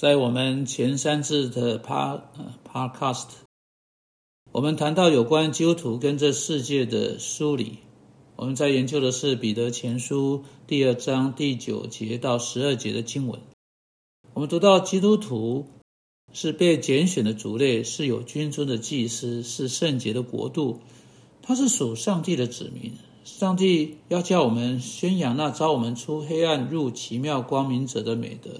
在我们前三次的 Par Podcast，我们谈到有关基督徒跟这世界的梳理。我们在研究的是彼得前书第二章第九节到十二节的经文。我们读到基督徒是被拣选的族类，是有君尊的祭司，是圣洁的国度，他是属上帝的子民。上帝要叫我们宣扬那招我们出黑暗入奇妙光明者的美德。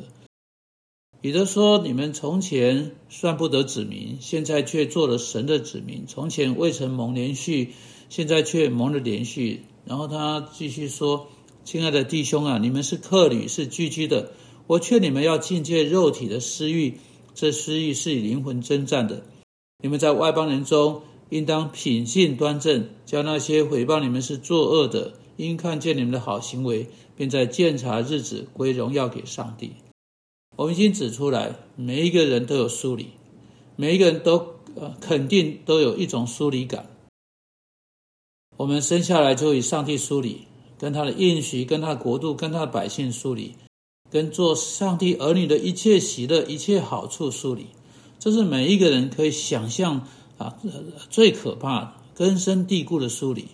彼得说：“你们从前算不得子民，现在却做了神的子民；从前未曾蒙连续，现在却蒙了连续。”然后他继续说：“亲爱的弟兄啊，你们是客旅，是聚居的。我劝你们要禁戒肉体的私欲，这私欲是以灵魂征战的。你们在外邦人中，应当品性端正，叫那些毁谤你们是作恶的，因看见你们的好行为，便在鉴察日子归荣耀给上帝。”我们已经指出来，每一个人都有疏离，每一个人都呃肯定都有一种疏离感。我们生下来就与上帝疏离，跟他的应许、跟他的国度、跟他的百姓疏离，跟做上帝儿女的一切喜乐、一切好处疏离。这是每一个人可以想象啊最可怕、根深蒂固的疏离。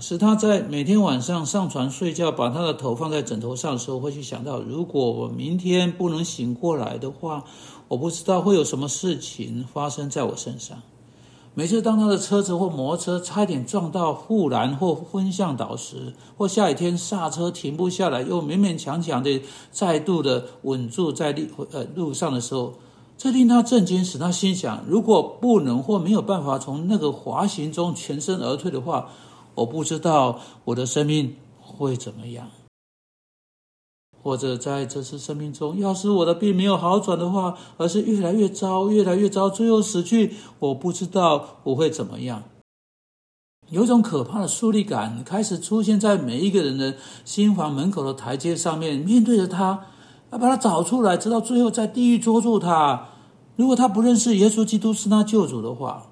使，他在每天晚上上床睡觉，把他的头放在枕头上的时候，会去想到，如果我明天不能醒过来的话，我不知道会有什么事情发生在我身上。每次当他的车子或摩托车差点撞到护栏或昏向倒时，或下雨天刹车停不下来，又勉勉强强的再度的稳住在路呃路上的时候，这令他震惊，使他心想：如果不能或没有办法从那个滑行中全身而退的话，我不知道我的生命会怎么样，或者在这次生命中，要是我的病没有好转的话，而是越来越糟，越来越糟，最后死去，我不知道我会怎么样。有一种可怕的疏离感开始出现在每一个人的心房门口的台阶上面，面对着他，要把他找出来，直到最后在地狱捉住他。如果他不认识耶稣基督是他救主的话，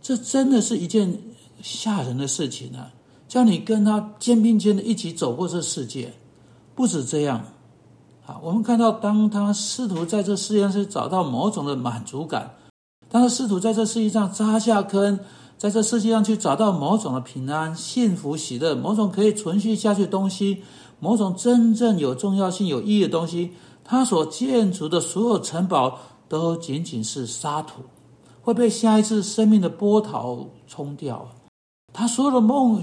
这真的是一件。吓人的事情呢，叫你跟他肩并肩的一起走过这世界。不止这样，啊，我们看到，当他试图在这世界上找到某种的满足感，当他试图在这世界上扎下坑，在这世界上去找到某种的平安、幸福、喜乐，某种可以存续下去的东西，某种真正有重要性、有意义的东西，他所建筑的所有城堡都仅仅是沙土，会被下一次生命的波涛冲掉。他所有的梦，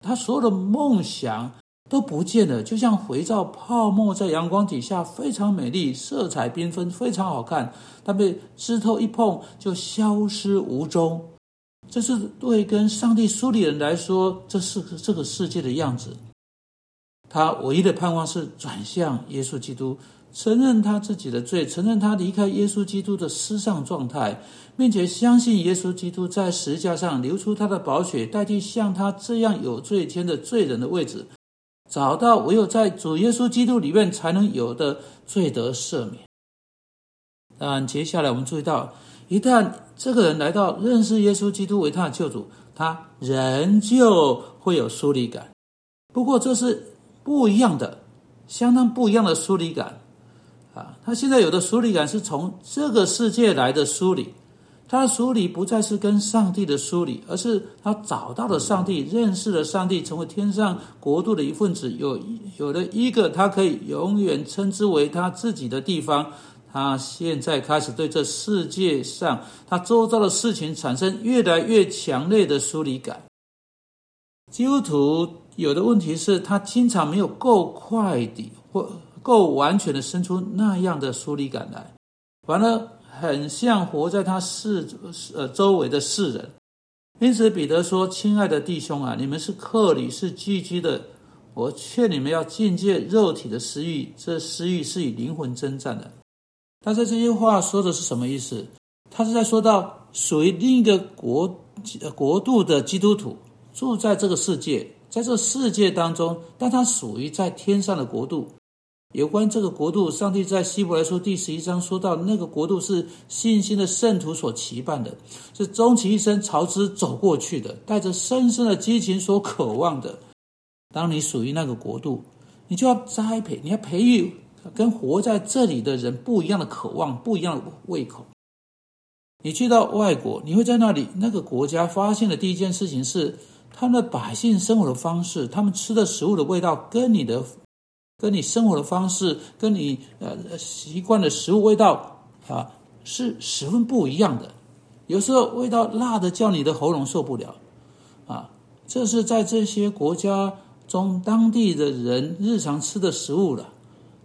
他所有的梦想都不见了，就像肥皂泡沫在阳光底下非常美丽，色彩缤纷，非常好看。但被枝头一碰就消失无踪。这是对跟上帝疏离人来说，这是这个世界的样子。他唯一的盼望是转向耶稣基督。承认他自己的罪，承认他离开耶稣基督的失丧状态，并且相信耶稣基督在石架上流出他的宝血，代替像他这样有罪天的罪人的位置，找到唯有在主耶稣基督里面才能有的罪得赦免。但接下来我们注意到，一旦这个人来到认识耶稣基督为他的救主，他仍旧会有疏离感。不过这是不一样的，相当不一样的疏离感。啊，他现在有的疏离感是从这个世界来的疏离，他的疏离不再是跟上帝的疏离，而是他找到了上帝，认识了上帝，成为天上国度的一份子，有有了一个他可以永远称之为他自己的地方。他现在开始对这世界上他周遭的事情产生越来越强烈的疏离感。基督徒有的问题是他经常没有够快的或。够完全的生出那样的疏离感来，反而很像活在他世呃周围的世人。因此，彼得说：“亲爱的弟兄啊，你们是客旅，是寄居的。我劝你们要禁戒肉体的私欲，这私欲是以灵魂征战的。”他在这些话说的是什么意思？他是在说到属于另一个国国度的基督徒住在这个世界，在这世界当中，但他属于在天上的国度。有关这个国度，上帝在希伯来书第十一章说到，那个国度是信心的圣徒所期盼的，是终其一生朝之走过去的，带着深深的激情所渴望的。当你属于那个国度，你就要栽培，你要培育跟活在这里的人不一样的渴望，不一样的胃口。你去到外国，你会在那里那个国家发现的第一件事情是，他们的百姓生活的方式，他们吃的食物的味道，跟你的、跟你生活的方式，跟你呃习惯的食物味道啊，是十分不一样的。有时候味道辣的叫你的喉咙受不了，啊，这是在这些国家中当地的人日常吃的食物了，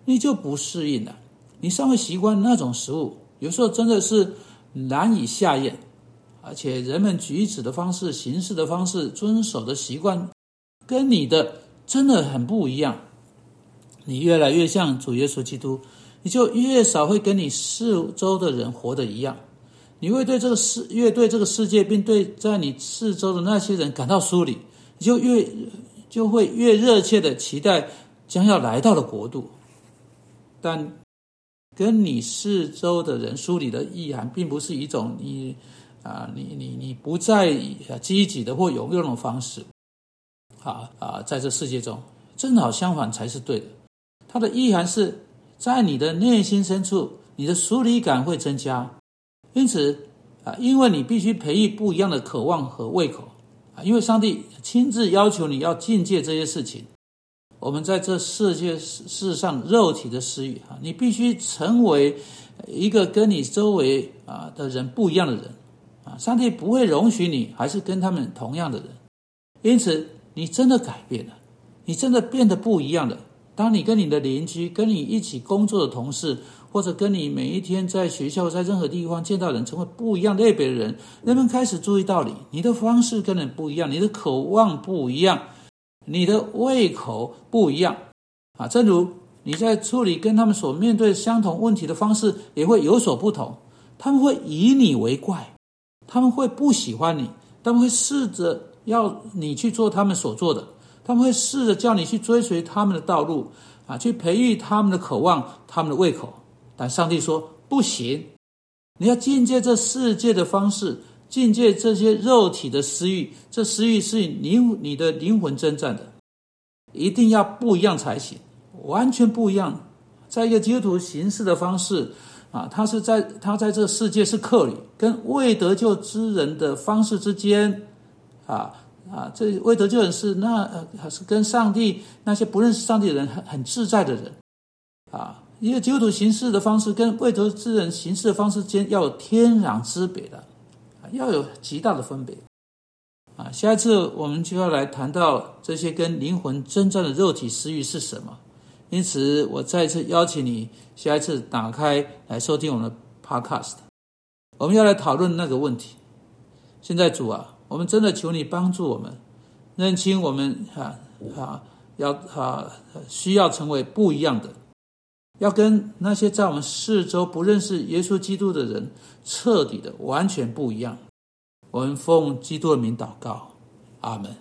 你就不适应了。你尚未习惯那种食物，有时候真的是。难以下咽，而且人们举止的方式、行事的方式、遵守的习惯，跟你的真的很不一样。你越来越像主耶稣基督，你就越少会跟你四周的人活的一样。你会对这个世越对这个世界，并对在你四周的那些人感到疏离，你就越就会越热切的期待将要来到的国度，但。跟你四周的人梳理的意涵，并不是一种你啊，你你你不再积极的或有用的方式，啊啊，在这世界中，正好相反才是对的。它的意涵是在你的内心深处，你的疏离感会增加。因此啊，因为你必须培育不一样的渴望和胃口啊，因为上帝亲自要求你要境界这些事情。我们在这世界世上肉体的私欲啊，你必须成为一个跟你周围啊的人不一样的人啊，上帝不会容许你还是跟他们同样的人，因此你真的改变了，你真的变得不一样了。当你跟你的邻居、跟你一起工作的同事，或者跟你每一天在学校、在任何地方见到人，成为不一样类别的人，人们开始注意到你，你的方式跟人不一样，你的渴望不一样。你的胃口不一样啊，正如你在处理跟他们所面对相同问题的方式也会有所不同。他们会以你为怪，他们会不喜欢你，他们会试着要你去做他们所做的，他们会试着叫你去追随他们的道路啊，去培育他们的渴望、他们的胃口。但上帝说不行，你要进阶这世界的方式。境界这些肉体的私欲，这私欲是灵你的灵魂征战的，一定要不一样才行，完全不一样。在一个基督徒行事的方式啊，他是在他在这世界是客旅，跟未得救之人的方式之间啊啊，这未得救人是那呃是跟上帝那些不认识上帝的人很很自在的人啊，一个基督徒行事的方式跟未得之人行事的方式间要有天壤之别的。啊要有极大的分别啊！下一次我们就要来谈到这些跟灵魂征战的肉体私欲是什么。因此，我再次邀请你下一次打开来收听我们的 Podcast。我们要来讨论那个问题。现在主啊，我们真的求你帮助我们认清我们啊啊要啊需要成为不一样的。要跟那些在我们四周不认识耶稣基督的人彻底的完全不一样。我们奉基督的名祷告，阿门。